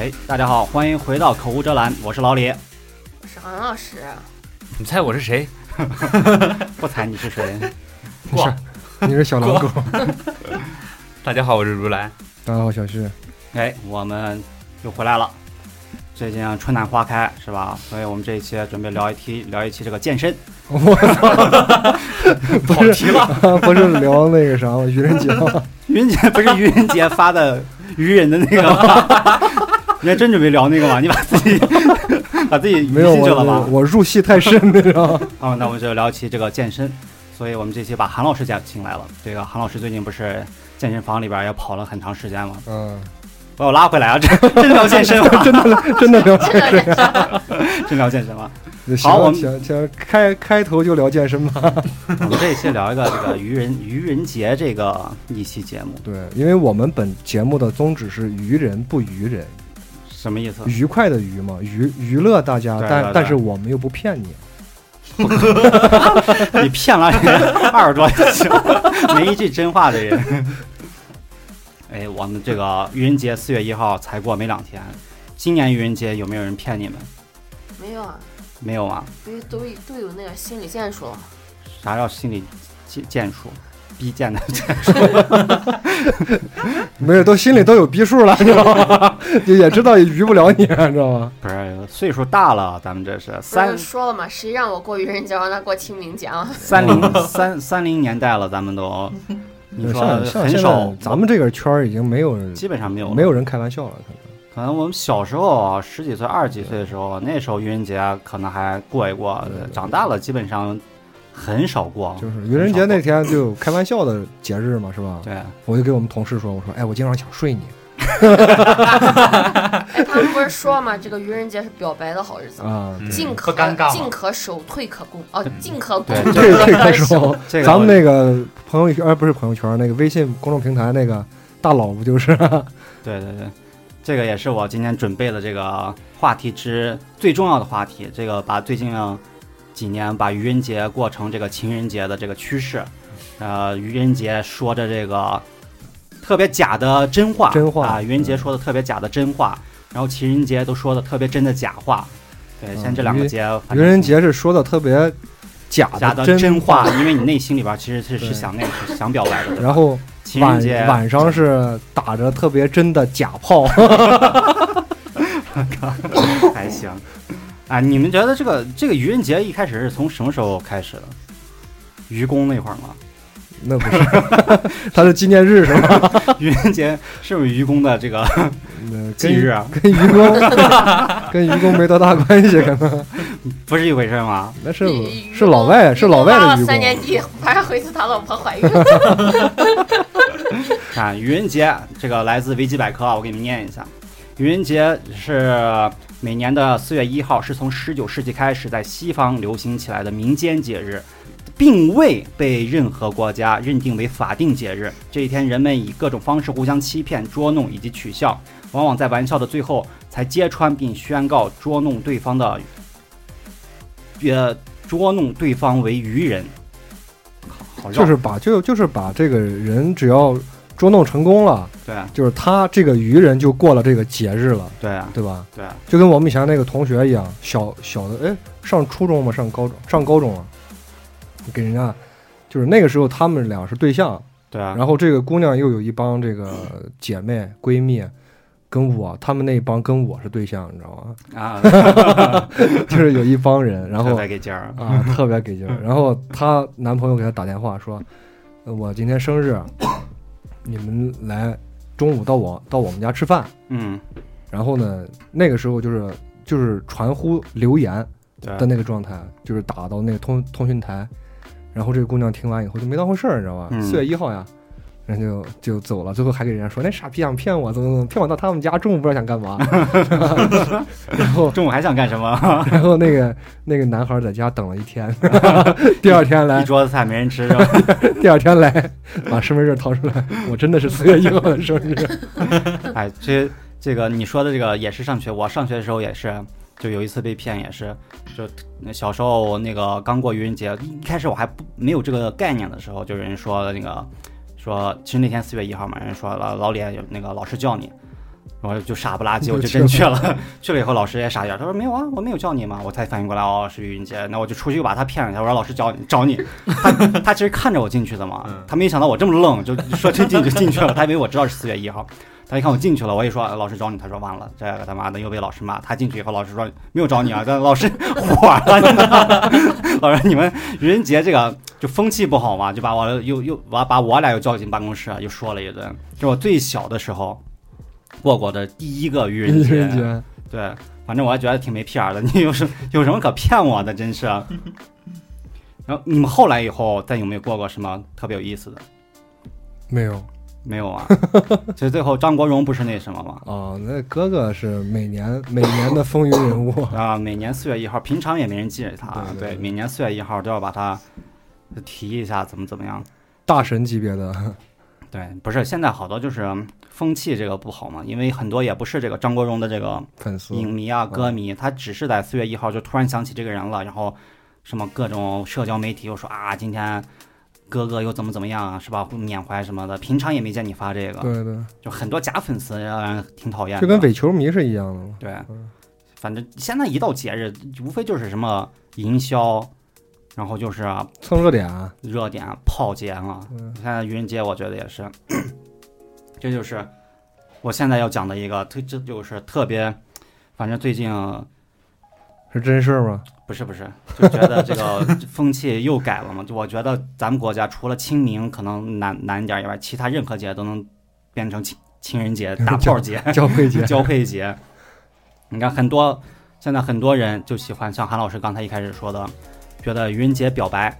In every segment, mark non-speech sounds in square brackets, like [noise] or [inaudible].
哎，大家好，欢迎回到口无遮拦，我是老李。我是韩老师，你猜我是谁？[laughs] 不猜你是谁？[laughs] 哇！你是小狼狗。[laughs] 大家好，我是如来。大家好，小旭。哎，我们又回来了。最近春暖花开，是吧？所以我们这一期准备聊一期，聊一期这个健身。我操！跑题了，不是聊那个啥吗？愚人节吗？愚人节不是愚人节发的愚人的那个吗？你还真准备聊那个吗？你把自己 [laughs] 把自己没有进去了吗？我我入戏太深，你知道吗？啊，那我们就聊起这个健身。所以我们这期把韩老师请请来了。这个韩老师最近不是健身房里边也跑了很长时间吗？嗯，把我拉回来啊！真真聊健身吗？[laughs] 真的真的聊健身，[laughs] 真聊健身吗？好，我们先先开开头就聊健身吧。我们这一期聊一个这个愚人愚人节这个一期节目。对，因为我们本节目的宗旨是愚人不愚人，什么意思？愉快的娱嘛，娱娱乐大家，但但是我们又不骗你。[laughs] 你骗了人二十多次，没一句真话的人。[laughs] 哎，我们这个愚人节四月一号才过没两天，今年愚人节有没有人骗你们？没有啊，没有啊，因为都都有那个心理建树了？啥叫心理建建树？逼贱的？[laughs] 没有，都心里都有逼数了，你知道吗？[laughs] 也知道也愚不了你，知道吗？不是，岁数大了，咱们这是三说了嘛，谁让我过愚人节，让他过清明节啊？[laughs] 三零三三零年代了，咱们都，你说很少，咱们这个圈儿已经没有人，基本上没有没有人开玩笑了，可能。可能我们小时候十几岁、二十几岁的时候，那时候愚人节可能还过一过，长大了基本上。很少过，就是愚人节那天就开玩笑的节日嘛，是吧？对，我就给我们同事说，我说，哎，我今晚想睡你。哎，[laughs] [laughs] 他们不是说嘛，这个愚人节是表白的好日子啊，进可进可守，退可攻，哦，进可攻，退退可守。[laughs] 咱们那个朋友圈，呃，不是朋友圈，那个微信公众平台那个大佬不就是？对对对，这个也是我今天准备的这个话题之最重要的话题，这个把最近。几年把愚人节过成这个情人节的这个趋势，呃，愚人节说着这个特别假的真话，真话啊，愚人节说的特别假的真话，然后情人节都说的特别真的假话。对，现在这两个节，愚人节是说的特别假的真话，因为你内心里边其实是是想 [laughs] 那个想表白的。然后情人节晚上是打着特别真的假炮，[laughs] 还行。啊，你们觉得这个这个愚人节一开始是从什么时候开始的？愚公那会儿吗？那不是，他的纪念日是吗？[laughs] 愚人节是不是愚公的这个忌日啊？跟愚公跟愚公没多大关系，可能 [laughs] 不是一回事吗？那是是老外，是老外的愚公。三年级马上回去，他老婆怀孕。看 [laughs] 愚人节，这个来自维基百科啊，我给你们念一下。愚人节是每年的四月一号，是从十九世纪开始在西方流行起来的民间节日，并未被任何国家认定为法定节日。这一天，人们以各种方式互相欺骗、捉弄以及取笑，往往在玩笑的最后才揭穿并宣告捉弄对方的，呃，捉弄对方为愚人。就是把就就是把这个人只要。捉弄成功了，对，就是他这个愚人就过了这个节日了，对对吧？对，就跟我们以前那个同学一样，小小的哎，上初中嘛，上高中，上高中了，给人家就是那个时候他们俩是对象，对啊，然后这个姑娘又有一帮这个姐妹闺蜜，跟我他们那一帮跟我是对象，你知道吗？啊，[laughs] 就是有一帮人，然后特别给劲儿。啊，特别给劲儿，然后她男朋友给她打电话说，我今天生日。你们来中午到我到我们家吃饭，嗯，然后呢，那个时候就是就是传呼留言的那个状态，就是打到那个通通讯台，然后这个姑娘听完以后就没当回事儿，你知道吧？四月一号呀。人就就走了，最后还给人家说那傻逼想骗我，怎么怎么骗我到他们家，中午不知道想干嘛 [laughs] [laughs] 然后中午还想干什么？[laughs] 然后那个那个男孩在家等了一天，第二天来一桌子菜没人吃是吧？第二天来把身份证掏出来，我真的是四月一号的生日。哎，这这个你说的这个也是上学，我上学的时候也是，就有一次被骗，也是就小时候那个刚过愚人节，一开始我还不没有这个概念的时候，就有人说那个。说，其实那天四月一号嘛，人说老老李有那个老师叫你，然后就傻不拉几，我就真去了。[laughs] 去了以后，老师也傻眼，他说没有啊，我没有叫你嘛。我才反应过来，哦，是于云杰。那我就出去又把他骗了一下，我说老师找你找你。他他其实看着我进去的嘛，他没想到我这么愣，就说真进就进去了。他以为我知道是四月一号。他一看我进去了，我一说老师找你，他说完了，这个他妈的又被老师骂。他进去以后，老师说没有找你啊，但老师 [laughs] 火了。[laughs] 老师你们愚人节这个就风气不好嘛，就把我又又把把我俩又叫进办公室，又说了一顿。就我最小的时候。过过的第一个愚人节，对，反正我还觉得挺没屁眼的。你有什有什么可骗我的？真是。[laughs] 然后你们后来以后再有没有过过什么特别有意思的？没有，没有啊。[laughs] 其实最后张国荣不是那什么吗？哦，那哥哥是每年每年的风云人物 [laughs] 啊。每年四月一号，平常也没人记着他。对，每年四月一号都要把他提一下，怎么怎么样？大神级别的。[laughs] 对，不是现在好多就是风气这个不好嘛，因为很多也不是这个张国荣的这个粉丝、影迷啊、歌迷，他只是在四月一号就突然想起这个人了，然后什么各种社交媒体又说啊，今天哥哥又怎么怎么样啊，是吧？缅怀什么的，平常也没见你发这个，对对，就很多假粉丝让人挺讨厌，就跟伪球迷是一样的。对，反正现在一到节日，无非就是什么营销。然后就是蹭热点，热点炮节啊。现在愚人节，我觉得也是，[clears throat] 这就是我现在要讲的一个特，这就是特别，反正最近是真事儿吗？不是不是，就觉得这个 [laughs] 风气又改了嘛。就我觉得咱们国家除了清明可能难难一点以外，其他任何节都能变成情情人节、[laughs] 大炮节、交配节、[laughs] 交配节。你看很多现在很多人就喜欢像韩老师刚才一开始说的。觉得愚人节表白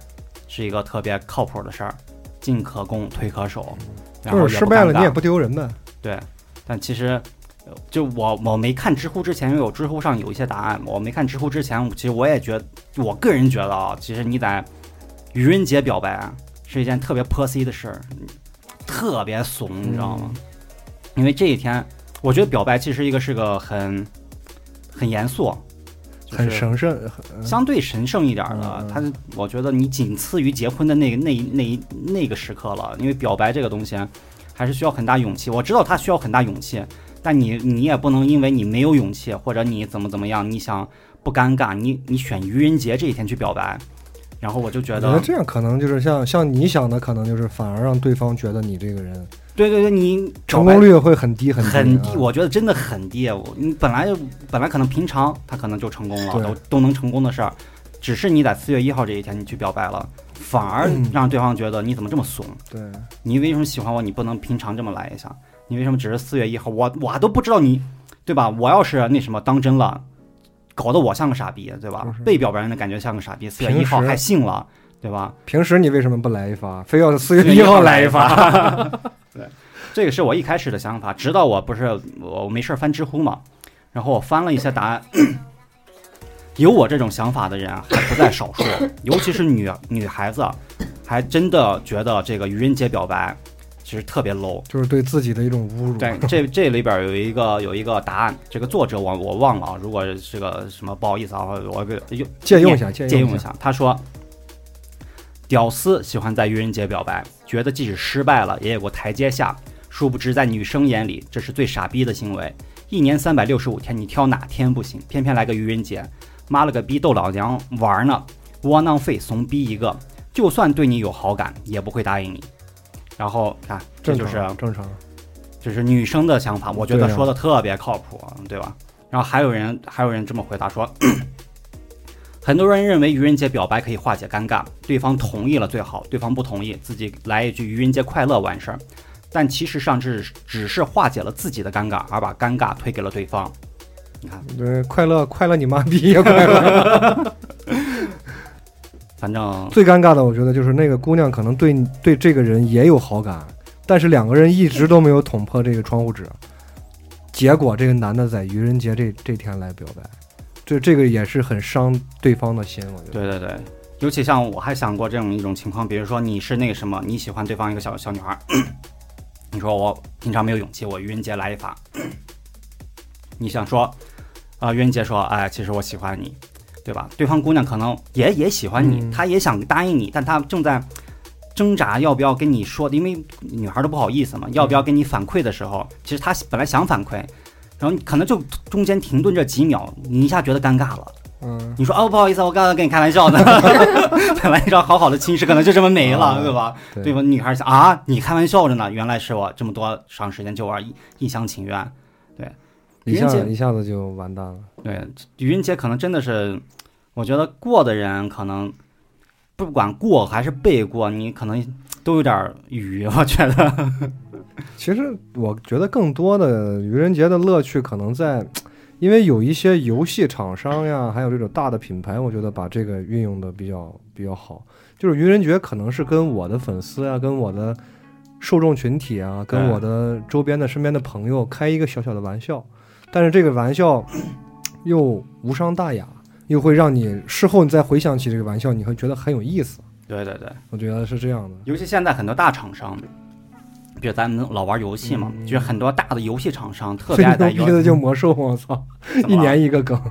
是一个特别靠谱的事儿，进可攻，退可守，就是失败了你也不丢人呗。对，但其实就我我没看知乎之前，因为我知乎上有一些答案，我没看知乎之前，其实我也觉得，我个人觉得啊，其实你在愚人节表白啊，是一件特别泼 C 的事儿，特别怂，你知道吗？因为这一天，我觉得表白其实一个是个很很严肃。很神圣，相对神圣一点的，它我觉得你仅次于结婚的那个那那那个时刻了，因为表白这个东西还是需要很大勇气。我知道它需要很大勇气，但你你也不能因为你没有勇气或者你怎么怎么样，你想不尴尬，你你选愚人节这一天去表白，然后我就觉得觉得这样可能就是像像你想的，可能就是反而让对方觉得你这个人。对对对，你成功率会很低很低，很低。我觉得真的很低。我你本来就本来可能平常他可能就成功了，都都能成功的事儿，只是你在四月一号这一天你去表白了，反而让对方觉得你怎么这么怂？对，你为什么喜欢我？你不能平常这么来一下？你为什么只是四月一号？我我都不知道你，对吧？我要是那什么当真了，搞得我像个傻逼，对吧？被表白人的感觉像个傻逼，四月一号还信了，对吧？平时你为什么不来一发？非要四月一号来一发？[laughs] 对，这个是我一开始的想法，直到我不是我没事翻知乎嘛，然后我翻了一些答案，有我这种想法的人还不在少数，尤其是女女孩子，还真的觉得这个愚人节表白其实特别 low，就是对自己的一种侮辱。对，这这里边有一个有一个答案，这个作者我我忘了啊，如果这个什么不好意思啊，我给用借用一下，借用一下，他说。屌丝喜欢在愚人节表白，觉得即使失败了也有个台阶下。殊不知，在女生眼里，这是最傻逼的行为。一年三百六十五天，你挑哪天不行？偏偏来个愚人节，妈了个逼，逗老娘玩呢！窝囊废，怂逼一个！就算对你有好感，也不会答应你。然后看，这就是正常，这是女生的想法。我觉得说的特别靠谱，对吧？然后还有人，还有人这么回答说。[coughs] 很多人认为愚人节表白可以化解尴尬，对方同意了最好，对方不同意，自己来一句愚人节快乐完事儿。但其实上只只是化解了自己的尴尬，而把尴尬推给了对方。你看，对，快乐快乐你妈逼呀！快乐。[laughs] 反正最尴尬的，我觉得就是那个姑娘可能对对这个人也有好感，但是两个人一直都没有捅破这个窗户纸，结果这个男的在愚人节这这天来表白。这这个也是很伤对方的心，我觉得。对对对，尤其像我还想过这种一种情况，比如说你是那个什么，你喜欢对方一个小小女孩，[clears throat] 你说我平常没有勇气，我愚人节来一发。[clears throat] 你想说，啊，愚人节说，哎，其实我喜欢你，对吧？对方姑娘可能也也喜欢你，她也想答应你，但她正在挣扎要不要跟你说，因为女孩都不好意思嘛，要不要跟你反馈的时候，其实她本来想反馈。然后可能就中间停顿这几秒，你一下觉得尴尬了。嗯，你说哦，不好意思，我刚刚跟你开玩笑呢，[laughs] [laughs] 本来一张好好的亲事可能就这么没了，对吧？对吧？女孩想啊，你开玩笑着呢，原来是我这么多长时间就玩一一厢情愿，对，一下一下子就完蛋了。对，愚人节可能真的是，我觉得过的人可能不管过还是被过，你可能都有点愚，我觉得。[laughs] 其实我觉得更多的愚人节的乐趣可能在。因为有一些游戏厂商呀，还有这种大的品牌，我觉得把这个运用的比较比较好。就是愚人节可能是跟我的粉丝啊，跟我的受众群体啊，跟我的周边的身边的朋友开一个小小的玩笑，但是这个玩笑 [coughs] 又无伤大雅，又会让你事后你再回想起这个玩笑，你会觉得很有意思。对对对，我觉得是这样的。尤其现在很多大厂商。比如咱们老玩游戏嘛，就是很多大的游戏厂商特别爱在。[laughs] 逼的就魔兽，我操，[laughs] 一年一个梗，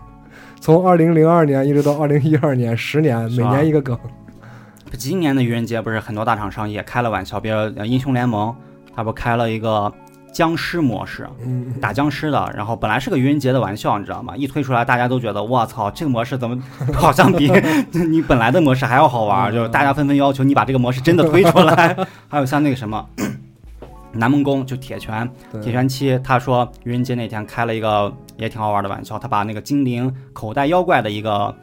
从二零零二年一直到二零一二年，十年每年一个梗。今年的愚人节不是很多大厂商也开了玩笑，比如英雄联盟，他不开了一个僵尸模式，打僵尸的，然后本来是个愚人节的玩笑，你知道吗？一推出来，大家都觉得我操，这个模式怎么好像比 [laughs] 你本来的模式还要好玩？就是大家纷纷要求你把这个模式真的推出来。还有像那个什么。南梦宫就铁拳，铁拳七，他说愚人节那天开了一个也挺好玩的玩笑，他把那个精灵口袋妖怪的一个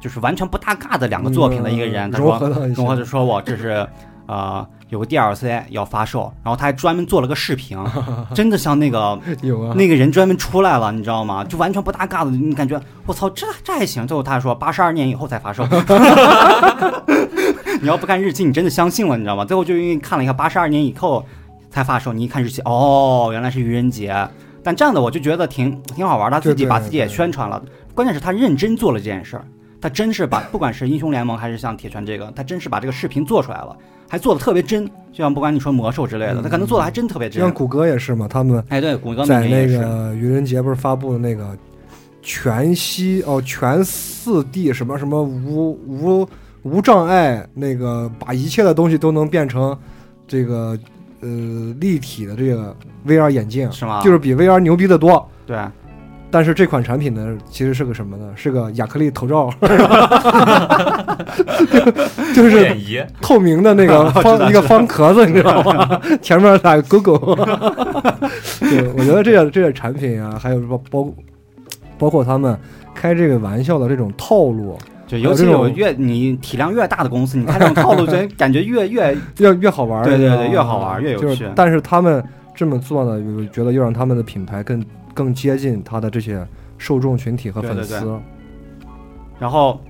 就是完全不搭嘎的两个作品的一个人，他说融合就说我这是呃有个 DLC 要发售，然后他还专门做了个视频，[laughs] 真的像那个 [laughs] 有啊那个人专门出来了，你知道吗？就完全不搭嘎的，你感觉我操这这还行。最后他说八十二年以后才发售，[laughs] 你要不看日期，你真的相信了，你知道吗？最后就因为看了一下八十二年以后。才发售，你一看日期，哦，原来是愚人节。但这样的我就觉得挺挺好玩，他自己把自己也宣传了。关键是他认真做了这件事儿，他真是把不管是英雄联盟还是像铁拳这个，他真是把这个视频做出来了，还做的特别真。就像不管你说魔兽之类的，他可能做的还真特别真。像谷歌也是嘛，他们哎对，谷歌在那个愚人节不是发布的那个全息哦全四 D 什么什么无无无障碍那个，把一切的东西都能变成这个。呃，立体的这个 VR 眼镜是吗？就是比 VR 牛逼的多。对，但是这款产品呢，其实是个什么呢？是个亚克力头罩，[laughs] 就是透明的那个 [laughs] 方一个方壳子，你知道吗？[laughs] 前面打个勾勾。对，我觉得这个这个产品啊，还有包包包括他们开这个玩笑的这种套路。就尤其有越你体量越大的公司，你看这种套路，就感觉越越越越好玩。对对对，越好玩越有趣。但是他们这么做呢，又觉得又让他们的品牌更更接近他的这些受众群体和粉丝。然后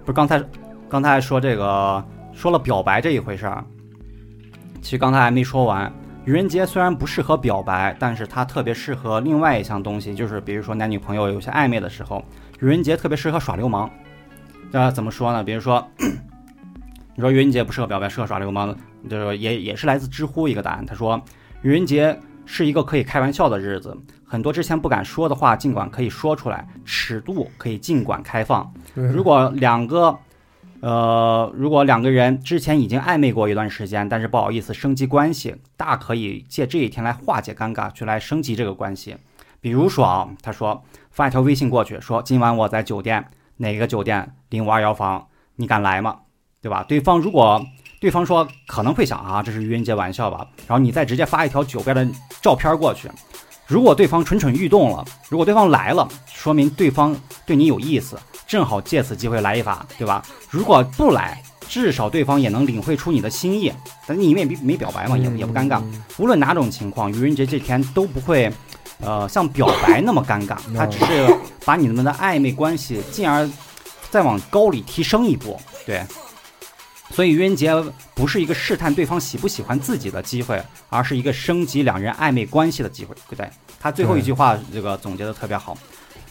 不是刚才刚才说这个说了表白这一回事儿，其实刚才还没说完。愚人节虽然不适合表白，但是它特别适合另外一项东西，就是比如说男女朋友有些暧昧的时候，愚人节特别适合耍流氓。那怎么说呢？比如说，你说愚人节不适合表白，适合耍流氓，就是也也是来自知乎一个答案。他说，愚人节是一个可以开玩笑的日子，很多之前不敢说的话，尽管可以说出来，尺度可以尽管开放。如果两个，呃，如果两个人之前已经暧昧过一段时间，但是不好意思升级关系，大可以借这一天来化解尴尬，去来升级这个关系。比如说啊，他说发一条微信过去，说今晚我在酒店。哪个酒店零五二幺房？你敢来吗？对吧？对方如果对方说可能会想啊，这是愚人节玩笑吧？然后你再直接发一条酒杯的照片过去。如果对方蠢蠢欲动了，如果对方来了，说明对方对你有意思，正好借此机会来一发，对吧？如果不来，至少对方也能领会出你的心意。但你也没没表白嘛，也也不尴尬。无论哪种情况，愚人节这天都不会。呃，像表白那么尴尬，他只是把你们的暧昧关系进而再往高里提升一步，对。所以愚人节不是一个试探对方喜不喜欢自己的机会，而是一个升级两人暧昧关系的机会，对不对？他最后一句话这个总结的特别好。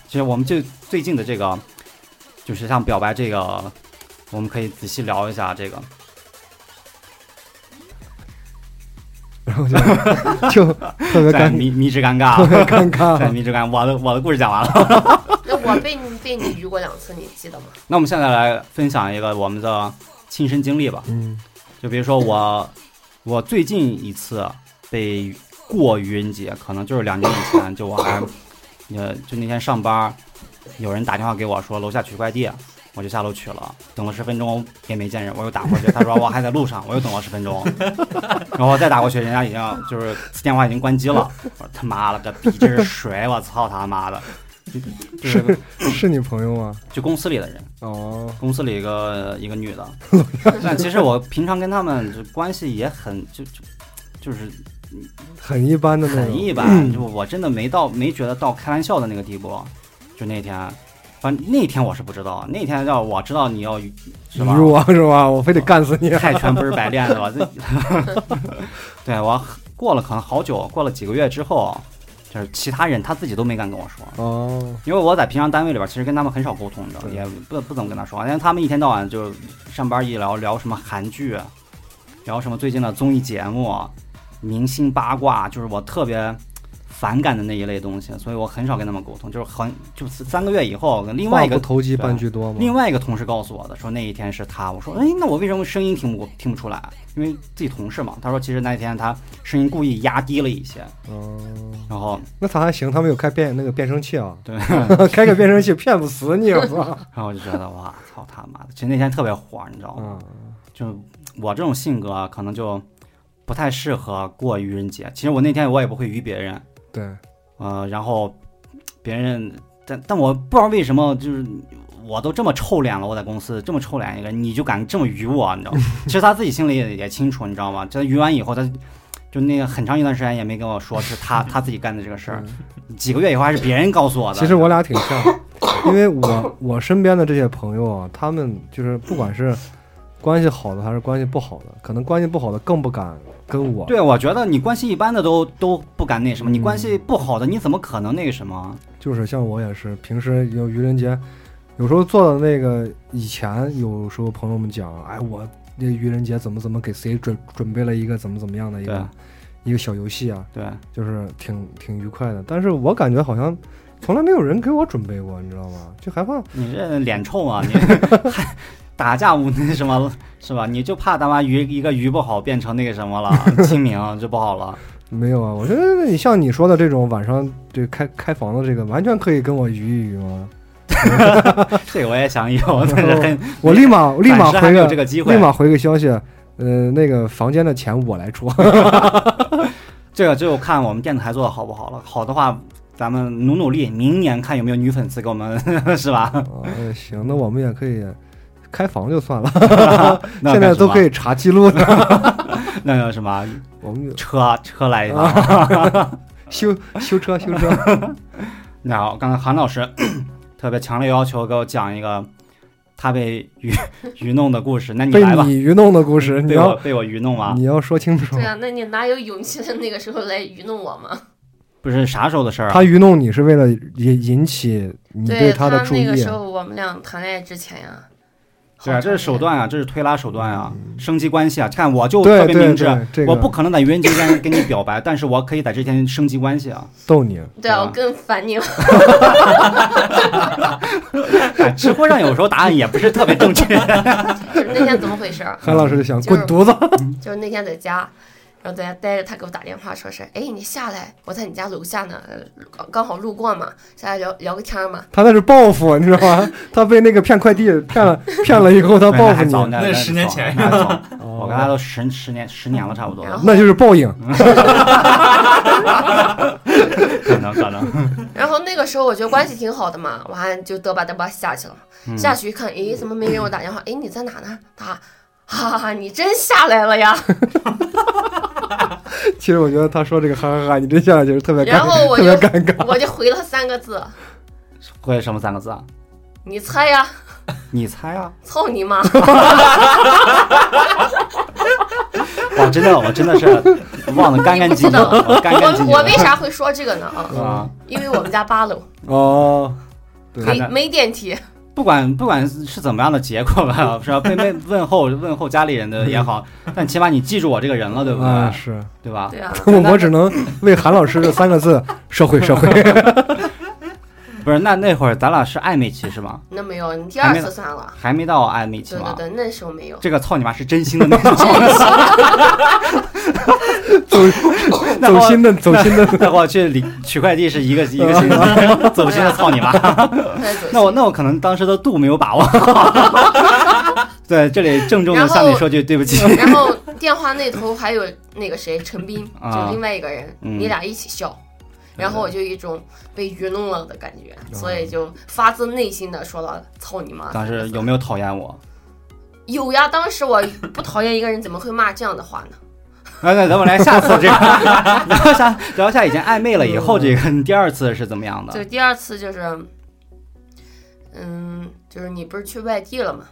其实我们就最近的这个，就是像表白这个，我们可以仔细聊一下这个。然后就就特别尴迷迷之尴尬，特别尴尬，在迷之尴尬。我的我的故事讲完了。那我被你被你愚过两次，你记得吗？那我们现在来分享一个我们的亲身经历吧。嗯，就比如说我，我最近一次被过愚人节，可能就是两年以前，就我还呃，就那天上班，有人打电话给我说楼下取快递，我就下楼取了，等了十分钟也没见人，我又打过去，他说我还在路上，我又等了十分钟，[laughs] 然后再打过去，人家已经就是电话已经关机了，我说他妈了个逼，这是谁？我操他妈的！[laughs] 是 [laughs] 是你朋友吗？就公司里的人哦，公司里一个一个女的，[laughs] 但其实我平常跟他们就关系也很就就就是很一般的那种，很一般，就我真的没到没觉得到开玩笑的那个地步。就那天，反正那天我是不知道，那天要我知道你要是吧？我是吧？我非得干死你！泰拳不是白练的吧？这对我过了可能好久，过了几个月之后。就是其他人他自己都没敢跟我说哦，因为我在平常单位里边其实跟他们很少沟通的，也不不怎么跟他说，因为他们一天到晚就上班一聊聊什么韩剧，聊什么最近的综艺节目、明星八卦，就是我特别。反感的那一类东西，所以我很少跟他们沟通。就是很就是三个月以后，另外一个投机半句多吗？另外一个同事告诉我的，说那一天是他。我说，哎，那我为什么声音听不听不出来？因为自己同事嘛。他说，其实那天他声音故意压低了一些。嗯。然后那他还行，他没有开变那个变声器啊。[laughs] 对，[laughs] 开个变声器骗不死你。[laughs] 然后我就觉得，哇，操他妈的！其实那天特别火，你知道吗？就我这种性格，可能就不太适合过愚人节。其实我那天我也不会愚别人。对，呃，然后别人，但但我不知道为什么，就是我都这么臭脸了，我在公司这么臭脸一个，你就敢这么愚我，你知道吗？其实他自己心里也也清楚，你知道吗？这愚完以后，他就那个很长一段时间也没跟我说是他他自己干的这个事儿，[laughs] 几个月以后还是别人告诉我的。其实我俩挺像，因为我我身边的这些朋友啊，他们就是不管是关系好的还是关系不好的，可能关系不好的更不敢。跟我对，我觉得你关系一般的都都不敢那什么，你关系不好的你怎么可能那个什么？就是像我也是，平时有愚人节，有时候做的那个以前，有时候朋友们讲，哎，我那愚人节怎么怎么给谁准准备了一个怎么怎么样的一个一个小游戏啊？对，就是挺挺愉快的。但是我感觉好像从来没有人给我准备过，你知道吗？就害怕你这脸臭啊你。[laughs] 打架无那什么 [laughs] 是吧？你就怕他妈鱼一个鱼不好变成那个什么了，[laughs] 清明就不好了。没有啊，我觉得你像你说的这种晚上对开开房的这个，完全可以跟我鱼一鱼吗？[laughs] 这个我也想有，但是很我立马立马回个这个机会，立马回个消息，呃，那个房间的钱我来出。这个就看我们电台做的好不好了。好的话，咱们努努力，明年看有没有女粉丝给我们，是吧？哦，行，那我们也可以。开房就算了，[laughs] 现在都可以查记录的。[laughs] 那叫什么？我们车车来一趟，[laughs] 修修车修车。然后刚才韩老师 [coughs] 特别强烈要求给我讲一个他被愚愚弄的故事，那你来吧。被你愚弄的故事，你要被我愚弄吗？你要说清楚。对啊，那你哪有勇气在那个时候来愚弄我吗？不是啥时候的事儿啊？他愚弄你是为了引引起你对他的注意。那个时候我们俩谈恋爱之前呀。对啊，这是手段啊，这是推拉手段啊，升级关系啊。看我就特别明智，我不可能在愚人节前跟你表白，但是我可以在这天升级关系啊，[laughs] 逗你。对啊，我更烦你了。[laughs] 知乎上有时候答案也不是特别正确。[laughs] 就是那天怎么回事？韩老师就想滚犊子。就是那天在家。然后在家待着，他给我打电话，说是，哎，你下来，我在你家楼下呢，刚刚好路过嘛，下来聊聊个天嘛。他那是报复，你知道吗？[laughs] 他被那个骗快递骗了，骗了以后他报复你。那十年前，[laughs] 我跟他都十十年十年了，差不多。那就是报应。可 [laughs] 能可能。然后那个时候我觉得关系挺好的嘛，我还就嘚吧嘚吧下去了。下去一看，哎，怎么没给我打电话？哎，你在哪呢？他。哈哈哈！你真下来了呀！[laughs] 其实我觉得他说这个哈哈哈，你真下来就是特别尴然后我就尴尬，我就回了三个字，回什么三个字啊？你猜呀？你猜啊？操你妈！[laughs] 哇，真的，我真的是忘得干干净净，[laughs] 干干净净。我为啥会说这个呢？啊，因为我们家八楼哦，没没电梯。不管不管是怎么样的结果吧，[laughs] 是吧？被被 [laughs] 问候问候家里人的也好，但起码你记住我这个人了，对不对？是，对吧？对啊。[laughs] 我只能为韩老师这三个字社会社会。不是，那那会儿咱俩是暧昧期是吗？那没有，你第二次算了。还没到暧昧期吗？对对对，那时候没有。这个操你妈是真心的那种。[laughs] 走走心的走心的，那我去领取快递是一个一个心，[laughs] 走心的操你妈。那我那我可能当时的度没有把握。[laughs] 对，这里郑重的向你说句对不起。然后电话那头还有那个谁，陈斌，就另外一个人，你俩一起笑。然后我就一种被愚弄了的感觉，所以就发自内心的说了“操你妈”。当时有没有讨厌我？有呀，当时我不讨厌一个人，怎么会骂这样的话呢？那那咱们来下次这个 [laughs] 聊下聊下已经暧昧了以后这个你第二次是怎么样的？就第二次就是，嗯，就是你不是去外地了吗？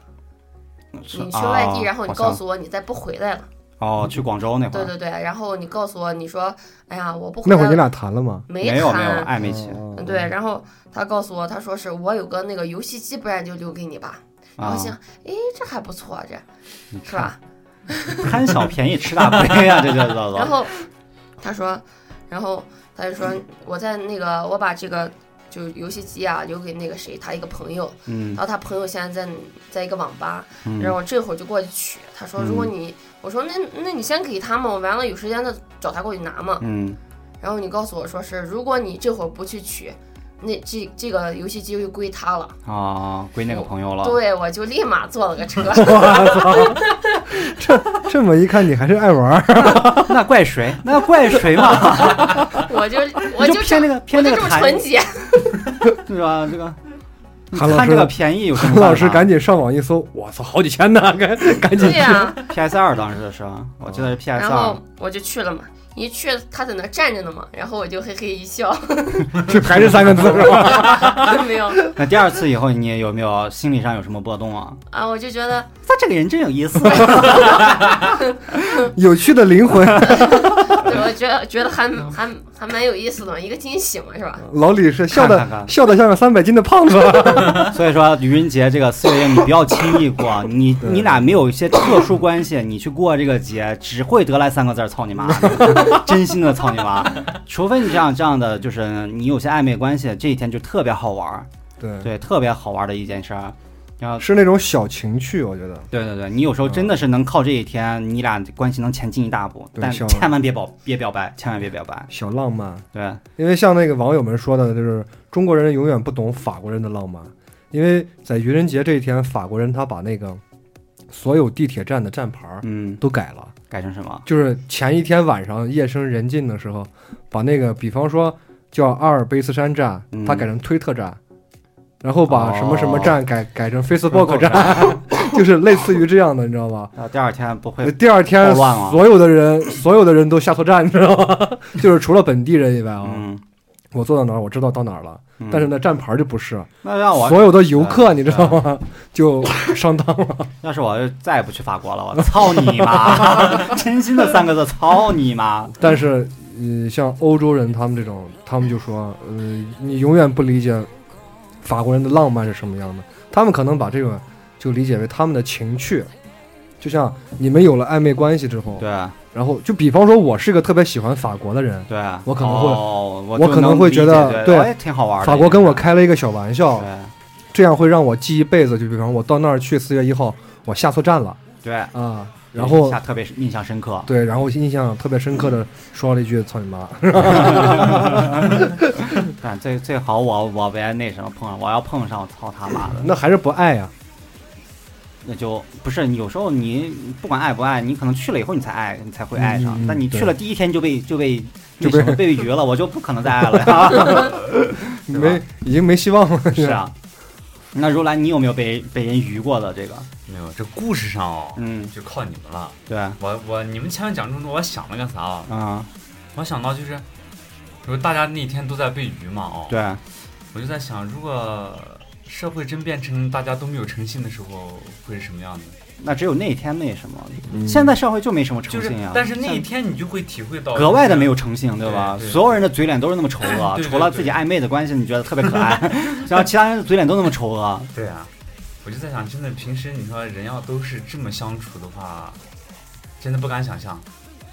你去外地，然后你告诉我你再不回来了。哦，去广州那会儿。对对对，然后你告诉我，你说，哎呀，我不。那会儿你俩谈了吗？没有没有暧昧期。对，然后他告诉我，他说是我有个那个游戏机，不然就留给你吧。然后想，哎，这还不错，这是吧？贪小便宜吃大亏啊，这叫做。然后他说，然后他就说，我在那个，我把这个。就游戏机啊，留给那个谁，他一个朋友。嗯。然后他朋友现在在在一个网吧，然后我这会儿就过去取。他说：“如果你，我说那那你先给他嘛，我完了有时间再找他过去拿嘛。”嗯。然后你告诉我说是，如果你这会儿不去取。那这这个游戏机就归他了啊，归那个朋友了。对，我就立马坐了个车。这这么一看，你还是爱玩那怪谁？那怪谁嘛？我就 [laughs] 我就偏那个偏那个纯洁，是吧？这个看这个便宜有什么？老师赶紧上网一搜，我操，好几千呢！赶赶紧去。P S 二当时的是吧？我记得是 P S 二。然后我就去了嘛。一去，他在那站着呢嘛，然后我就嘿嘿一笑，[laughs] 这还是三个字是吧？[laughs] 没有。[laughs] 那第二次以后，你有没有心理上有什么波动啊？啊，我就觉得他这个人真有意思，有趣的灵魂。对，我觉得觉得还还还蛮有意思的，一个惊喜嘛，是吧？老李是笑的笑的像个三百斤的胖子。所以说愚人节这个四月夜，你不要轻易过。你你俩没有一些特殊关系，你去过这个节，只会得来三个字操你妈。[laughs] 真心的操你妈！除非你这样这样的，就是你有些暧昧关系，这一天就特别好玩儿。对对，特别好玩的一件事儿，然后是那种小情趣，我觉得。对对对，你有时候真的是能靠这一天，你俩关系能前进一大步，但千万别表别表白，千万别表白。小浪漫，对，因为像那个网友们说的，就是中国人永远不懂法国人的浪漫，因为在愚人节这一天，法国人他把那个所有地铁站的站牌儿，嗯，都改了。改成什么？就是前一天晚上夜深人静的时候，把那个，比方说叫阿尔卑斯山站，它改成推特站，然后把什么什么站改 [laughs] 改成 Facebook 站，[laughs] 就是类似于这样的，你知道吧？啊，[laughs] 第二天不会，第二天所有的人，所有的人都下错站，你知道吗？就是除了本地人以外啊。我坐到哪儿，我知道到哪儿了，但是那站牌就不是。那让我所有的游客，你知道吗？[laughs] 就上当了。[laughs] 要是我就再也不去法国了，我操你妈！[laughs] 真心的三个字，操你妈！但是，嗯，像欧洲人他们这种，他们就说，嗯，你永远不理解法国人的浪漫是什么样的。他们可能把这个就理解为他们的情趣，就像你们有了暧昧关系之后，对。然后就比方说，我是一个特别喜欢法国的人，对，我可能会，我可能会觉得，对，挺好玩。法国跟我开了一个小玩笑，这样会让我记一辈子。就比方我到那儿去四月一号，我下错站了，对，啊，然后下特别印象深刻，对，然后印象特别深刻的说了一句“操你妈”，[laughs] 但最最好我我别那什么碰上，我要碰上我操他妈的，[laughs] 那还是不爱呀。那就不是，有时候你不管爱不爱，你可能去了以后你才爱，你才会爱上。但你去了第一天就被就被就被被鱼了，我就不可能再爱了呀。[laughs] 没，已经没希望了。是啊。那如来，你有没有被被人鱼过的这个？没有，这故事上哦，嗯，就靠你们了。对，我我你们前面讲这么多，我想了个啥啊？我想到就是，如果大家那天都在被鱼嘛，哦，对，我就在想，如果。社会真变成大家都没有诚信的时候，会是什么样子？那只有那一天那什么，现在社会就没什么诚信啊。但是那一天你就会体会到格外的没有诚信，对吧？所有人的嘴脸都是那么丑恶，[laughs] 除了自己暧昧的关系，你觉得特别可爱，[laughs] 然后其他人的嘴脸都那么丑恶。对啊，我就在想，真的平时你说人要都是这么相处的话，真的不敢想象。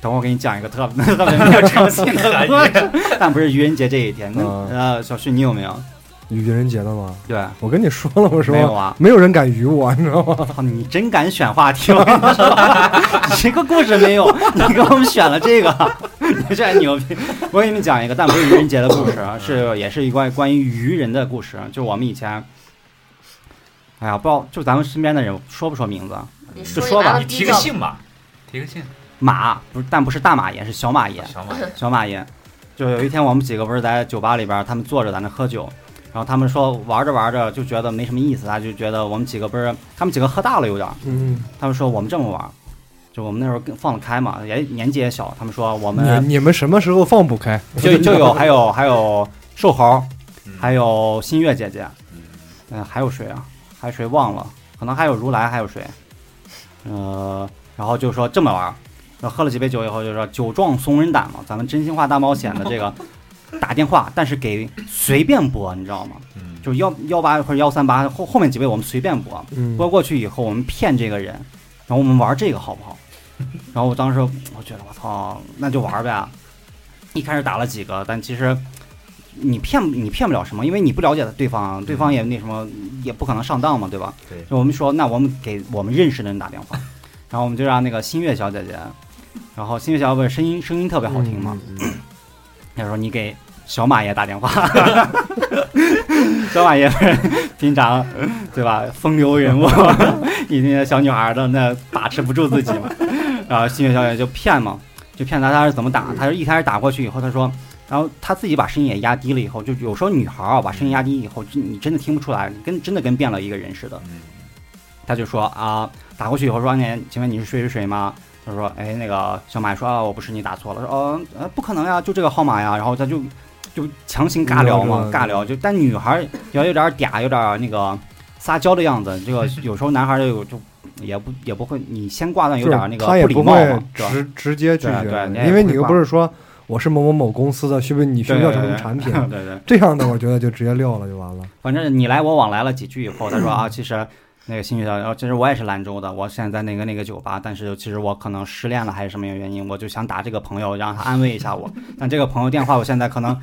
等我给你讲一个特 [laughs] 特别没有诚信的，但不是愚人节这一天。那呃，小旭你有没有？愚人节的吗？对，我跟你说了，我说没有啊，没有人敢愚我，你知道吗？你真敢选话题，我 [laughs] 跟你说，一个故事没有，你给我们选了这个，[laughs] 你这牛逼！我给你们讲一个，但不是愚人节的故事，是也是一关关于愚人的故事，就是我们以前，哎呀，不知道，就咱们身边的人说不说名字？就说吧，你提个姓吧，提个姓。马不是，但不是大马爷，是小马爷。小马爷，小马爷。就有一天，我们几个不是在酒吧里边，他们坐着在那喝酒。然后他们说玩着玩着就觉得没什么意思，他就觉得我们几个不是他们几个喝大了有点，嗯，他们说我们这么玩，就我们那时候放得开嘛，也年纪也小，他们说我们你们什么时候放不开？就就有还有还有瘦猴，还有新月姐姐，嗯，还有谁啊？还有谁忘了？可能还有如来，还有谁？呃，然后就说这么玩，那喝了几杯酒以后就说酒壮怂人胆嘛，咱们真心话大冒险的这个。打电话，但是给随便拨，你知道吗？嗯，就是幺幺八或者幺三八后后面几位我们随便拨，拨过去以后我们骗这个人，然后我们玩这个好不好？[laughs] 然后我当时我觉得我操，那就玩呗。一开始打了几个，但其实你骗你骗不了什么，因为你不了解对方，对方也那什么也不可能上当嘛，对吧？对。就我们说，那我们给我们认识的人打电话，然后我们就让那个新月小姐姐，然后新月小姐姐声音声音特别好听嘛。他说：“你给小马爷打电话，小马爷平常对吧？风流人物，[laughs] 一些小女孩的那把持不住自己嘛。然后新月小姐就骗嘛，就骗他他是怎么打？他就一开始打过去以后，他说，然后他自己把声音也压低了以后，就有时候女孩啊把声音压低以后，你真的听不出来，跟真的跟变了一个人似的。他就说啊，打过去以后说，你请问你是谁谁谁吗？”他说：“哎，那个小马说啊，我不是你打错了。说哦，呃，不可能呀，就这个号码呀。然后他就就强行尬聊嘛，尬聊。就但女孩要有点嗲，有点那个撒娇的样子。这个 [laughs] 有时候男孩就就也不也不会，你先挂断有点那个不礼貌嘛，直直接拒绝，因为你又不是说我是某某某公司的，需不需要什么产品？对对，这样的我觉得就直接撂了就完了。反正你来我往来了几句以后，他说 [laughs] 啊，其实。”那个新学校，然后其实我也是兰州的，我现在在那个那个酒吧，但是其实我可能失恋了还是什么原因，我就想打这个朋友，让他安慰一下我。[laughs] 但这个朋友电话我现在可能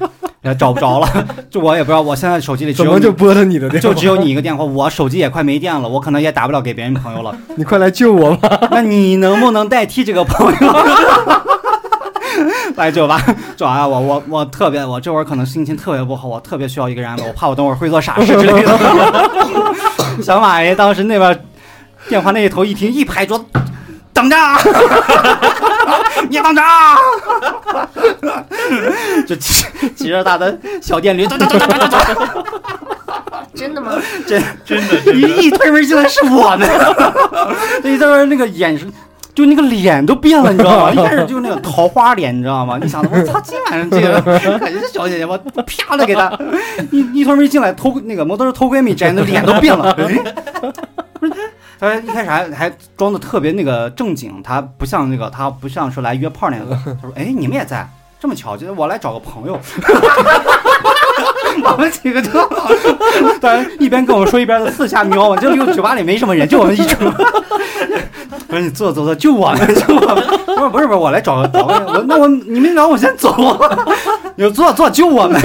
也找不着了，就我也不知道，我现在手机里怎么就拨的你的电话？[laughs] 就只有你一个电话，我手机也快没电了，我可能也打不了给别人朋友了。[laughs] 你快来救我吧！那你能不能代替这个朋友？[laughs] 来酒吧，主要我我我特别，我这会儿可能心情特别不好，我特别需要一个人安慰，我怕我等会儿会做傻事之类的。[laughs] 小马爷当时那边电话那一头一听，一拍桌子，等着，你等着，[laughs] 就骑骑着他的小电驴，真的吗？真真的，一一推门进来是我呢，一推门那个眼神。就那个脸都变了，你知道吗？[laughs] 一开始就那个桃花脸，你知道吗？你想的，我 [laughs] 操，今晚上这个感觉这小姐姐我 [laughs] 啪的给她一一推门进来，偷那个摩托车偷闺蜜，摘的脸都变了。不是，他一开始还还装的特别那个正经，他不像那个，他不像是来约炮那个。他说：“哎，你们也在，这么巧，就是我来找个朋友。”我们几个就，[laughs] 当然一边跟我们说，一边在四下瞄。就酒吧里没什么人，就我们一桌。[laughs] 不是你坐坐坐，就我们，就我们。不是不是不是，我来找个找个。我那我你们聊，我先走。你坐坐，就我们。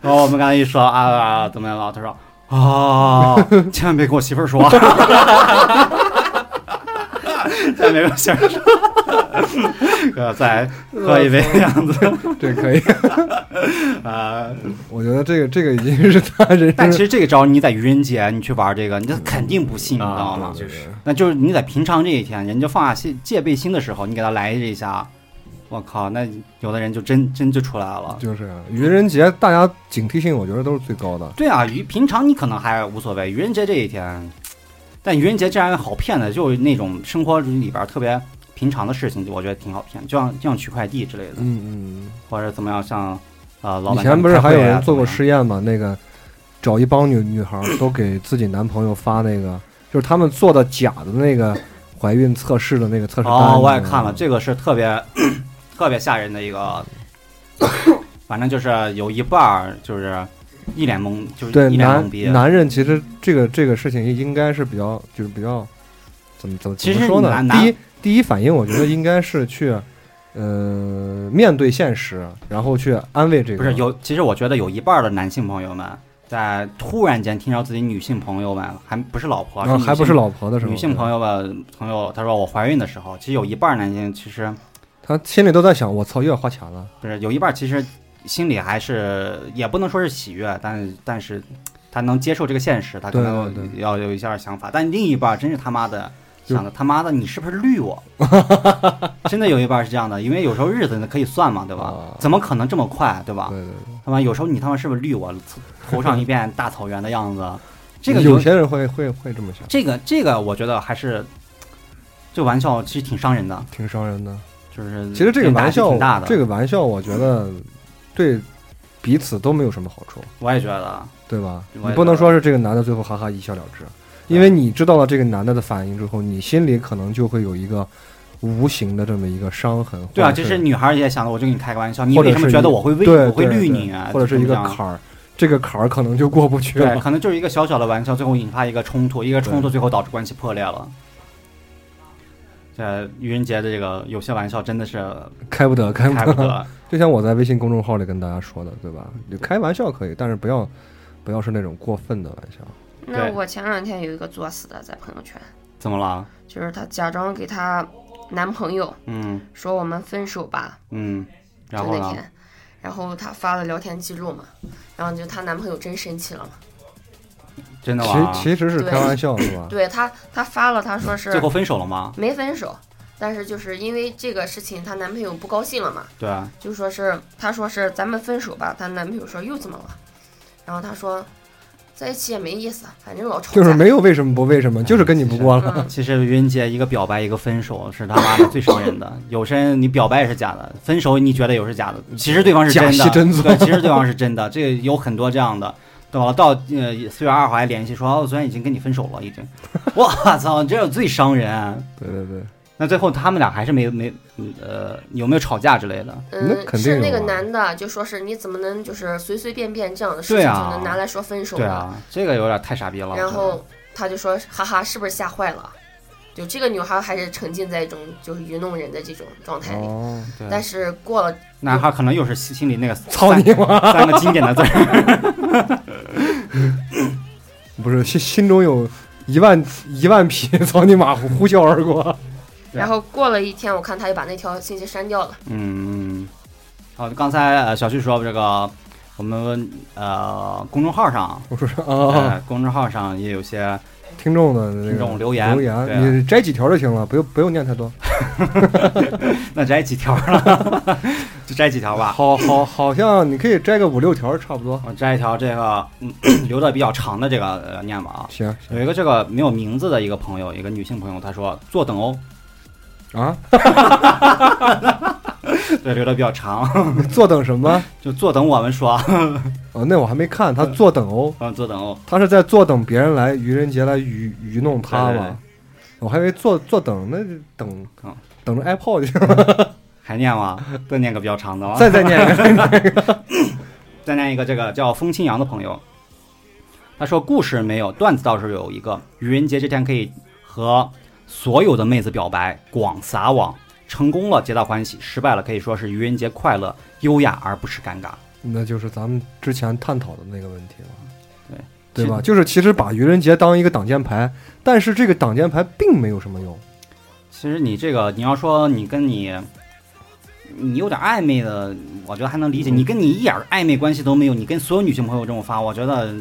然 [laughs] 后我们刚才一说啊，怎么样了？他说啊，千万别跟我媳妇儿说。再没有媳妇说，再喝一杯 [laughs] 这样子，这可以 [laughs] 啊。我觉得这个这个已经是他人。但其实这个招你在愚人节你去玩这个，你肯定不信，你知道吗？就是，那就是你在平常这一天，人家放下戒戒备心的时候，你给他来这一下，我靠，那有的人就真真就出来了。就是愚人节，大家警惕性我觉得都是最高的。对啊，愚平常你可能还无所谓，愚人节这一天。但愚人节这样好骗的，就是那种生活里边特别平常的事情，我觉得挺好骗，就像就像取快递之类的，嗯嗯，或者怎么样，像呃老板以前不是还有人做过实验吗？那个找一帮女女孩 [clears throat] 都给自己男朋友发那个，就是他们做的假的那个怀孕测试的那个测试单。哦，我也看了，这个是特别 [coughs] 特别吓人的一个，[coughs] 反正就是有一半儿就是。一脸懵，就是对男男人其实这个这个事情应该是比较就是比较怎么怎么怎么说呢？第一第一反应，我觉得应该是去呃面对现实，然后去安慰这个。不是有，其实我觉得有一半的男性朋友们在突然间听到自己女性朋友们还不是老婆，还不是老婆的时候，女性朋友们朋友，他说我怀孕的时候，其实有一半男性其实他心里都在想，我操，又要花钱了。不是有一半其实心里还是也不能说是喜悦，但但是他能接受这个现实，他可能要有一下想法。但另一半真是他妈的。想着他妈的，你是不是绿我？[laughs] 真的有一半是这样的，因为有时候日子呢可以算嘛，对吧？怎么可能这么快，对吧？对对对。他妈有时候你他妈是不是绿我？头上一片大草原的样子，这个有些人会会会这么想。这个这个，我觉得还是这玩笑其实挺伤人的，挺伤人的。就是其实这个玩笑挺大的，这个玩笑我觉得对彼此都没有什么好处。我也觉得，对吧？你不能说是这个男的最后哈哈一笑了之。因为你知道了这个男的的反应之后，你心里可能就会有一个无形的这么一个伤痕。对啊，就是女孩也想的，我就跟你开个玩笑，你为什么觉得我会为我会绿你啊？或者是一个坎儿，这个坎儿可能就过不去了。对，可能就是一个小小的玩笑，最后引发一个冲突，一个冲突最后导致关系破裂了。在愚人节的这个有些玩笑真的是开不得，开不得。就像我在微信公众号里跟大家说的，对吧？就开玩笑可以，但是不要不要是那种过分的玩笑。那我前两天有一个作死的在朋友圈，怎么了？就是她假装给她男朋友，嗯，说我们分手吧，嗯，然后那天，然后她发了聊天记录嘛，然后就她男朋友真生气了嘛，真的吗？其其实是开玩笑是吧？对她，她发了，她说是最后分手了吗？没分手，但是就是因为这个事情，她男朋友不高兴了嘛，对啊，就说是她说是咱们分手吧，她男朋友说又怎么了？然后她说。在一起也没意思，反正老吵。就是没有为什么不为什么，就是跟你不过了。其实愚人节一个表白一个分手是他妈的最伤人的。有些人你表白也是假的，分手你觉得有是假的，其实对方是真的。对，其实对方是真的。这个有很多这样的，对吧？到呃四月二号还联系说，我昨天已经跟你分手了，已经。[laughs] 我操，这最伤人。对对对。那最后他们俩还是没没呃有没有吵架之类的？嗯，是那个男的就说是你怎么能就是随随便便这样的事情就能拿来说分手？对啊，这个有点太傻逼了。然后他就说哈哈，是不是吓坏了？就这个女孩还是沉浸在一种就是愚弄人的这种状态里。哦，对。但是过了，男孩可能又是心里那个操你妈三个经典的字 [laughs] 不是心心中有一万一万匹操你妈呼啸而过。然后过了一天，我看他又把那条信息删掉了。嗯，好，刚才呃小旭说这个，我们呃公众号上，我说啊，公众号上也有些听众的听众留言，留言，你摘几条就行了，不用不用念太多。[laughs] 那摘几条了？[laughs] 就摘几条吧。好好好像你可以摘个五六条差不多。我摘一条这个 [clears throat] 留的比较长的这个呃念吧啊。行，有一个这个没有名字的一个朋友，一个女性朋友，她说坐等哦。啊，[laughs] 对，留的比较长。[laughs] 坐等什么？[laughs] 就坐等我们说。哦，那我还没看。他坐等哦。嗯，坐等哦。他是在坐等别人来愚人节来愚愚弄他吗？我还以为坐坐等，那等等着挨炮去了。还念吗？再念个比较长的。再再念一个。再念一个，这个叫风清扬的朋友，他说故事没有，段子倒是有一个。愚人节这天可以和。所有的妹子表白，广撒网，成功了皆大欢喜，失败了可以说是愚人节快乐，优雅而不失尴尬。那就是咱们之前探讨的那个问题了，对对吧？就是其实把愚人节当一个挡箭牌，但是这个挡箭牌并没有什么用。其实你这个，你要说你跟你，你有点暧昧的，我觉得还能理解。你跟你一点暧昧关系都没有，你跟所有女性朋友这么发，我觉得。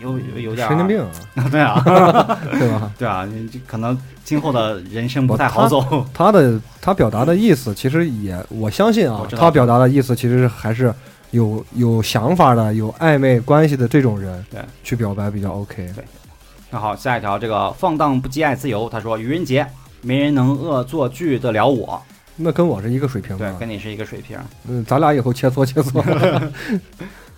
有有点神经病啊！[laughs] 对啊，[laughs] 对吧？[laughs] 对啊，你可能今后的人生不太好走。他的他表达的意思，其实也我相信啊，他表达的意思其实还是有有想法的、有暧昧关系的这种人，对，去表白比较 OK。对，那好，下一条，这个放荡不羁爱自由，他说愚人节没人能恶作剧得了我，那跟我是一个水平，对，跟你是一个水平。嗯，咱俩以后切磋切磋。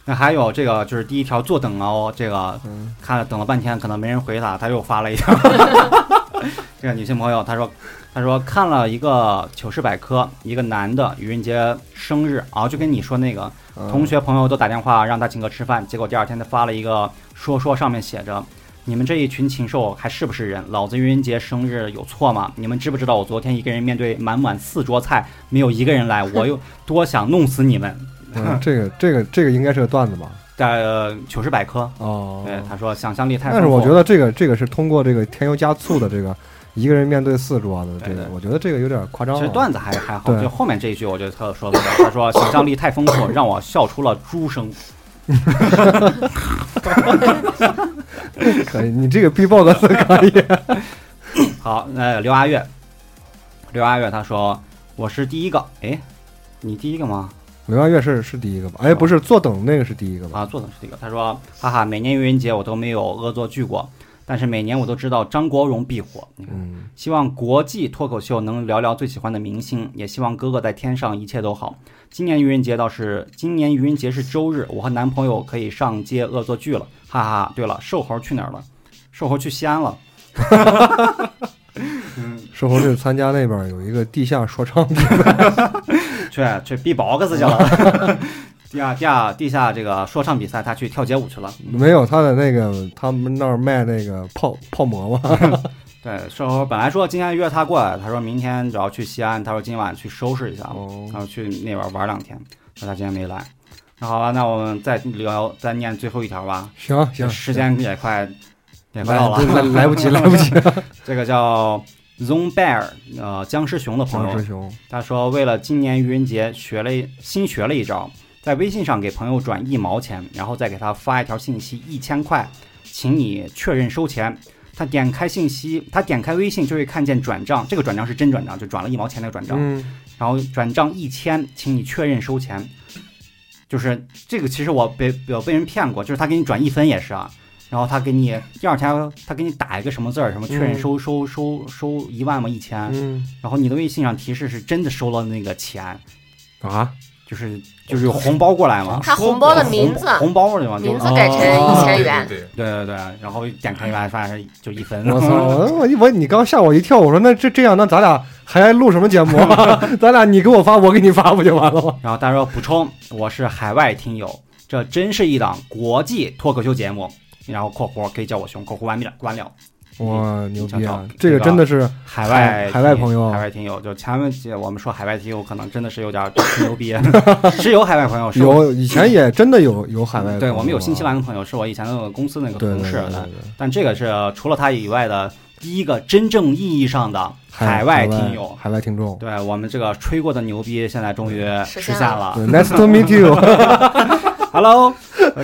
那还有这个就是第一条坐等哦，这个看了等了半天，可能没人回他，他又发了一条。[laughs] 这个女性朋友她说，她说看了一个糗事百科，一个男的愚人节生日啊，就跟你说那个同学朋友都打电话让他请客吃饭，结果第二天他发了一个说说，上面写着你们这一群禽兽还是不是人？老子愚人节生日有错吗？你们知不知道我昨天一个人面对满满四桌菜，没有一个人来，我又多想弄死你们。这个这个这个应该是个段子吧？在糗事百科哦，对他说想象力太，但是我觉得这个这个是通过这个添油加醋的这个一个人面对四桌子这个，我觉得这个有点夸张。其实段子还还好，就后面这一句我觉得他说的，他说想象力太丰富，[laughs] 让我笑出了猪声。可以，你这个 B box 可以。好，那刘阿月，刘阿月他说我是第一个，哎，你第一个吗？刘阿月是是第一个吧？哎，不是，坐等那个是第一个吧？啊，坐等是第一个。他说：“哈哈，每年愚人节我都没有恶作剧过，但是每年我都知道张国荣必火。嗯，希望国际脱口秀能聊聊最喜欢的明星，也希望哥哥在天上一切都好。今年愚人节倒是，今年愚人节是周日，我和男朋友可以上街恶作剧了。哈哈，对了，瘦猴去哪儿了？瘦猴去西安了。[laughs] 哈哈哈哈哈。瘦猴去参加那边有一个地下说唱比赛。[laughs] ”去去 B-box 去了，地下地下地下这个说唱比赛，他去跳街舞去了。没有他在那个他们那儿卖那个泡泡馍嘛？[laughs] 对，瘦猴本来说今天约他过来，他说明天主要去西安，他说今晚去收拾一下，然后去那边玩两天。说他今天没来。那好吧，那我们再聊，再念最后一条吧。行行，时间也快也快到了，来不及 [laughs] 来不及。这个叫。Zone Bear，呃，僵尸熊的朋友，他说为了今年愚人节学了新学了一招，在微信上给朋友转一毛钱，然后再给他发一条信息一千块，请你确认收钱。他点开信息，他点开微信就会看见转账，这个转账是真转账，就转了一毛钱那个转账，然后转账一千，请你确认收钱。就是这个，其实我被有被人骗过，就是他给你转一分也是啊。然后他给你第二天，他给你打一个什么字儿，什么确认收收收收一万吗？一千。然后你的微信上提示是真的收了那个钱，啊，就是就是有红包过来嘛。他红包的名字，红包对吗？名字改成一千元。对对对。然后点开一万，发现就一分。我操！[laughs] 我我你刚吓我一跳，我说那这这样，那咱俩还录什么节目？[laughs] 咱俩你给我发，我给你发，不就完了吗？然后他说补充，我是海外听友，这真是一档国际脱口秀节目。然后括弧可以叫我熊，括弧完了完了，哇牛逼啊！这个真的是海外海外朋友，海外听友就前面我们说海外听友可能真的是有点牛逼，[laughs] 是有海外朋友，是有以前也真的有有海外，对我们有新西兰的朋友，是我以前那个公司那个同事，但这个是除了他以外的第一个真正意义上的海外听友，海外听众，对我们这个吹过的牛逼，现在终于实现了。Nice to meet you. [laughs] Hello,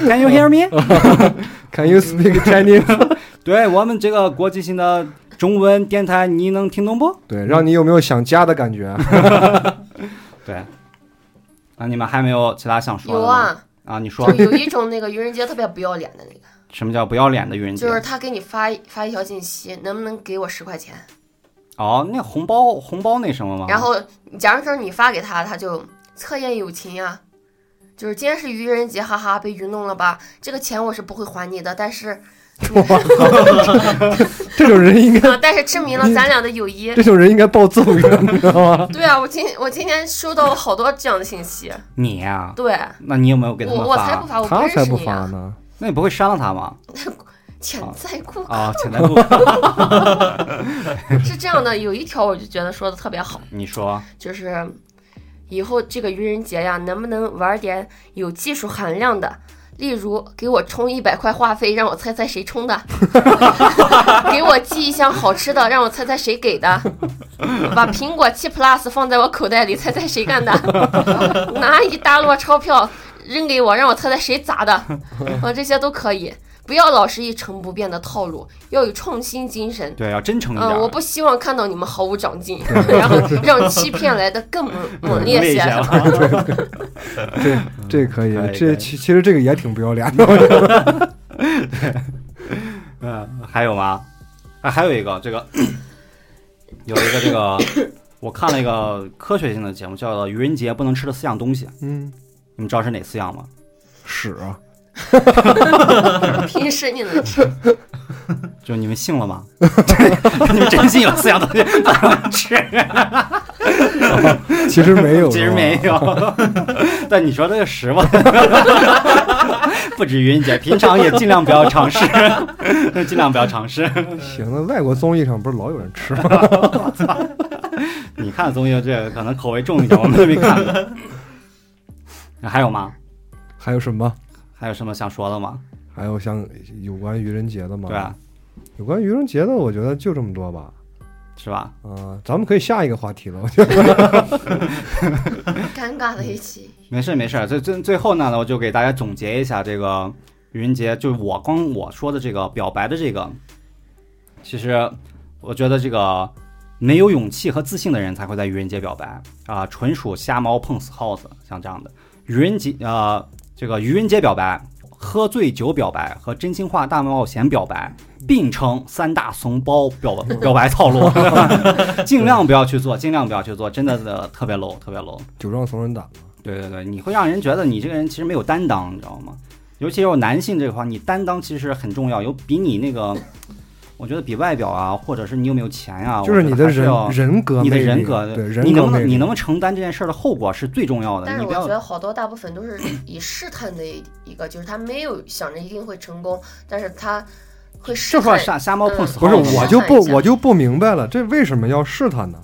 can you hear me? [laughs] Can you speak Chinese? [laughs] 对我们这个国际性的中文电台，你能听懂不？对，让你有没有想家的感觉？[laughs] 对，啊，你们还没有其他想说的？有啊，啊，你说。有一种那个愚人节特别不要脸的那个。什么叫不要脸的愚人节？就是他给你发发一条信息，能不能给我十块钱？哦，那红包红包那什么吗？然后，假如说你发给他，他就测验友情呀。就是今天是愚人节，哈哈，被愚弄了吧？这个钱我是不会还你的，但是 [laughs] [laughs] 这种人应该，但是证明了咱俩的友谊。这种人应该报揍你知道吗？[laughs] 对啊，我今我今天收到了好多这样的信息。你呀？对。那你有没有给他们发？我才不发，我他才不发呢。那你不会删了他吗？潜在顾客啊，潜在顾客。是这样的，有一条我就觉得说的特别好。你说。就是。以后这个愚人节呀，能不能玩点有技术含量的？例如，给我充一百块话费，让我猜猜谁充的；[laughs] 给我寄一箱好吃的，让我猜猜谁给的；把苹果七 Plus 放在我口袋里，猜猜谁干的；[laughs] 拿一大摞钞票扔给我，让我猜猜谁砸的。啊，这些都可以。不要老是一成不变的套路，要有创新精神。对，要真诚一点。嗯，我不希望看到你们毫无长进，[laughs] 然后让欺骗来的更猛烈些。[laughs] [laughs] 这这可以，这其其实这个也挺不要脸的。嗯，还有吗？啊，还有一个，这个 [coughs] 有一个这个，[coughs] 我看了一个科学性的节目，叫做《愚人节不能吃的四样东西》。嗯，你们知道是哪四样吗？屎。[laughs] 平时你能吃？[laughs] 就你们信了吗？[laughs] 你们真信了四样东西不能吃？其实没有，其实没有。但你说这个十吧，不止愚人节，平常也尽量不要尝试，尽量不要尝试。行，那外国综艺上不是老有人吃吗？你看综艺这个可能口味重一点，我们都没看。那还有吗？还有什么？还有什么想说的吗？还有像有关愚人节的吗？对啊，有关愚人节的，我觉得就这么多吧，是吧？嗯，咱们可以下一个话题了。我觉得尴尬的一期。没事没事，最最最后呢，我就给大家总结一下这个愚人节，就是我光我说的这个表白的这个，其实我觉得这个没有勇气和自信的人才会在愚人节表白啊，纯属瞎猫碰死耗子，像这样的愚人节呃，这个愚人节表白。喝醉酒表白和真心话大冒险表白并称三大怂包表表白套路，[laughs] 尽量不要去做，尽量不要去做，真的的特别 low，特别 low。酒壮怂人胆嘛。对对对，你会让人觉得你这个人其实没有担当，你知道吗？尤其是男性这块，你担当其实很重要，有比你那个。我觉得比外表啊，或者是你有没有钱呀，就是你的人人格，你的人格，对，你能不能你能不能承担这件事的后果是最重要的。但是我觉得好多大部分都是以试探的一个，就是他没有想着一定会成功，但是他会试探。就说瞎瞎猫碰死不是，我就不我就不明白了，这为什么要试探呢？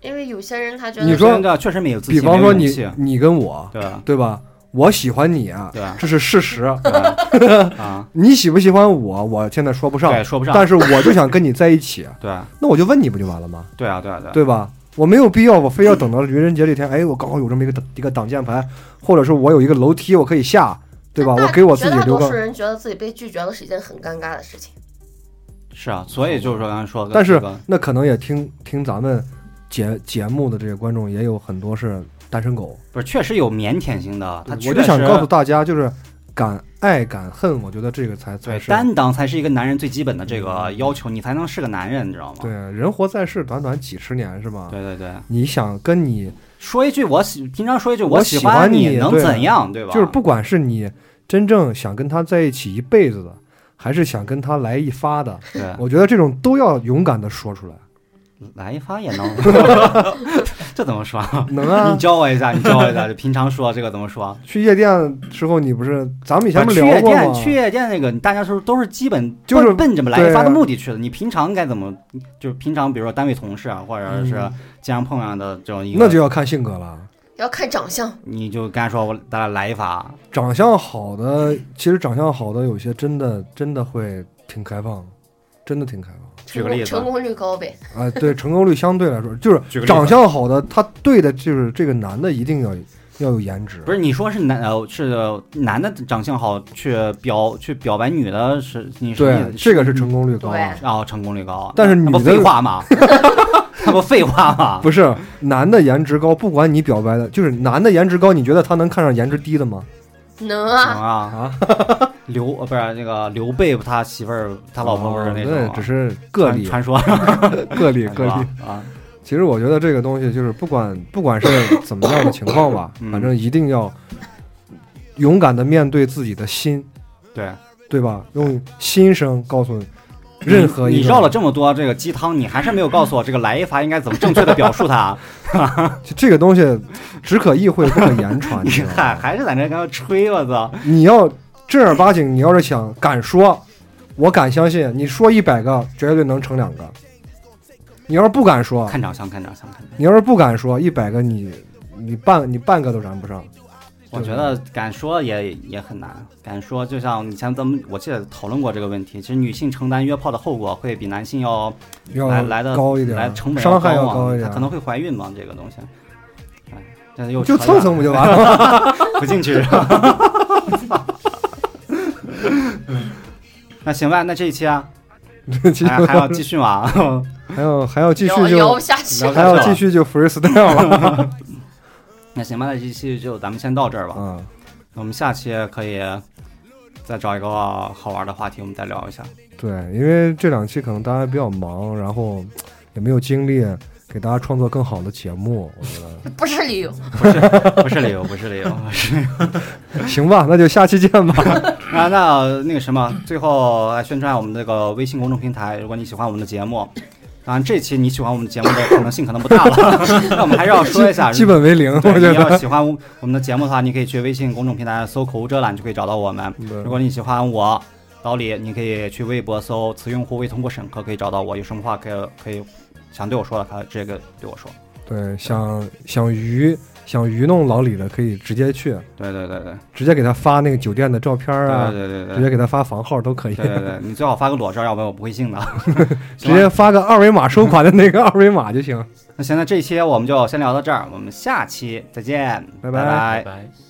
因为有些人他觉得你说确实没有自信，比方说你你跟我对对吧？我喜欢你啊，这是事实 [laughs] 啊。你喜不喜欢我？我现在说不上，说不上。但是我就想跟你在一起，[laughs] 对。那我就问你不就完了吗？对啊，对啊，对，对吧？我没有必要，我非要等到愚人节这天。哎，我刚好有这么一个一个挡箭牌，或者是我有一个楼梯，我可以下，对吧？[laughs] 我给我自己留个。多数人觉得自己被拒绝了是一件很尴尬的事情。是啊，所以就是说刚才说的，但是那可能也听听咱们节节目的这些观众也有很多是。单身狗不是确实有腼腆型的，他我就想告诉大家，就是敢爱敢恨，我觉得这个才才是担当才是一个男人最基本的这个要求，你才能是个男人，你知道吗？对，人活在世短短几十年，是吧？对对对，你想跟你说一句我喜，平常说一句我喜欢你，能怎样？对吧？就是不管是你真正想跟他在一起一辈子的，还是想跟他来一发的，对，我觉得这种都要勇敢的说出来。来一发也能，[laughs] 这怎么说？[laughs] 能啊！你教我一下，你教我一下。[laughs] 就平常说这个怎么说？去夜店时候，你不是咱们以前不聊过吗？去夜店那个，大家是都是基本就是奔着来一发的目的去的。你平常该怎么？就是平常，比如说单位同事啊，或者是经常碰上的这种，那就要看性格了，要看长相。你就刚才说我咱俩来一发，长相好的，其实长相好的有些真的真的会挺开放，真的挺开放。举个例子，成功率高呗。啊，对，成功率相对来说就是长相好的，他对的就是这个男的一定要要有颜值。不是你说是男呃是男的长相好去表去表白女的是你对这个是成功率高啊，成功率高。但是女的废话吗？[laughs] 那不废话吗？不是男的颜值高，不管你表白的，就是男的颜值高，你觉得他能看上颜值低的吗？能啊啊！[laughs] 刘呃不是那个刘备，他媳妇儿他老婆不是那种，只是个例传说，[laughs] 个例个例啊。其实我觉得这个东西就是不管不管是怎么样的情况吧，[coughs] 反正一定要勇敢的面对自己的心，对对吧？用心声告诉。任何你绕了这么多这个鸡汤，你还是没有告诉我这个来一发应该怎么正确的表述它。[laughs] 这个东西只可意会不可言传。你看 [laughs] 还是在那刚吹，我操！你要正儿八经，你要是想敢说，我敢相信，你说一百个绝对能成两个。你要是不敢说，看长相，看长相，看。你要是不敢说一百个，你你半你半个都燃不上。我觉得敢说也也很难，敢说就像以前咱们我记得讨论过这个问题，其实女性承担约炮的后果会比男性要来来的高一点，来成本伤害要高一点，可能会怀孕嘛，这个东西。哎，但是又就蹭蹭不就完了？[laughs] 不进去。[laughs] 那行吧，那这一期啊，还还要继续吗？还要还要继续就还要继续就 freestyle 了。那行吧，那这期就咱们先到这儿吧。嗯，那我们下期可以再找一个好玩的话题，我们再聊一下。对，因为这两期可能大家比较忙，然后也没有精力给大家创作更好的节目。我觉得 [laughs] 不是理由，不是不是理由，不是理由，是 [laughs] 行吧，那就下期见吧。[laughs] 啊，那那个什么，最后来宣传我们这个微信公众平台，如果你喜欢我们的节目。当然，这期你喜欢我们节目的可能性可能不大了。[laughs] 那我们还是要说一下，基本为零。我觉得你要喜欢我们的节目的话，你可以去微信公众平台搜“口无遮拦”就可以找到我们。如果你喜欢我老李，你可以去微博搜“此用户未通过审核”可以找到我。有什么话可以可以想对我说的，可以直接对我说。对，想想愚想愚弄老李的，可以直接去。对对对对，直接给他发那个酒店的照片啊，对对对，直接给他发房号都可以。对对对，你最好发个裸照，要不然我不会信的。[laughs] 直接发个二维码收款的那个二维码就行。[laughs] 那行，那这期我们就先聊到这儿，我们下期再见，拜拜拜拜。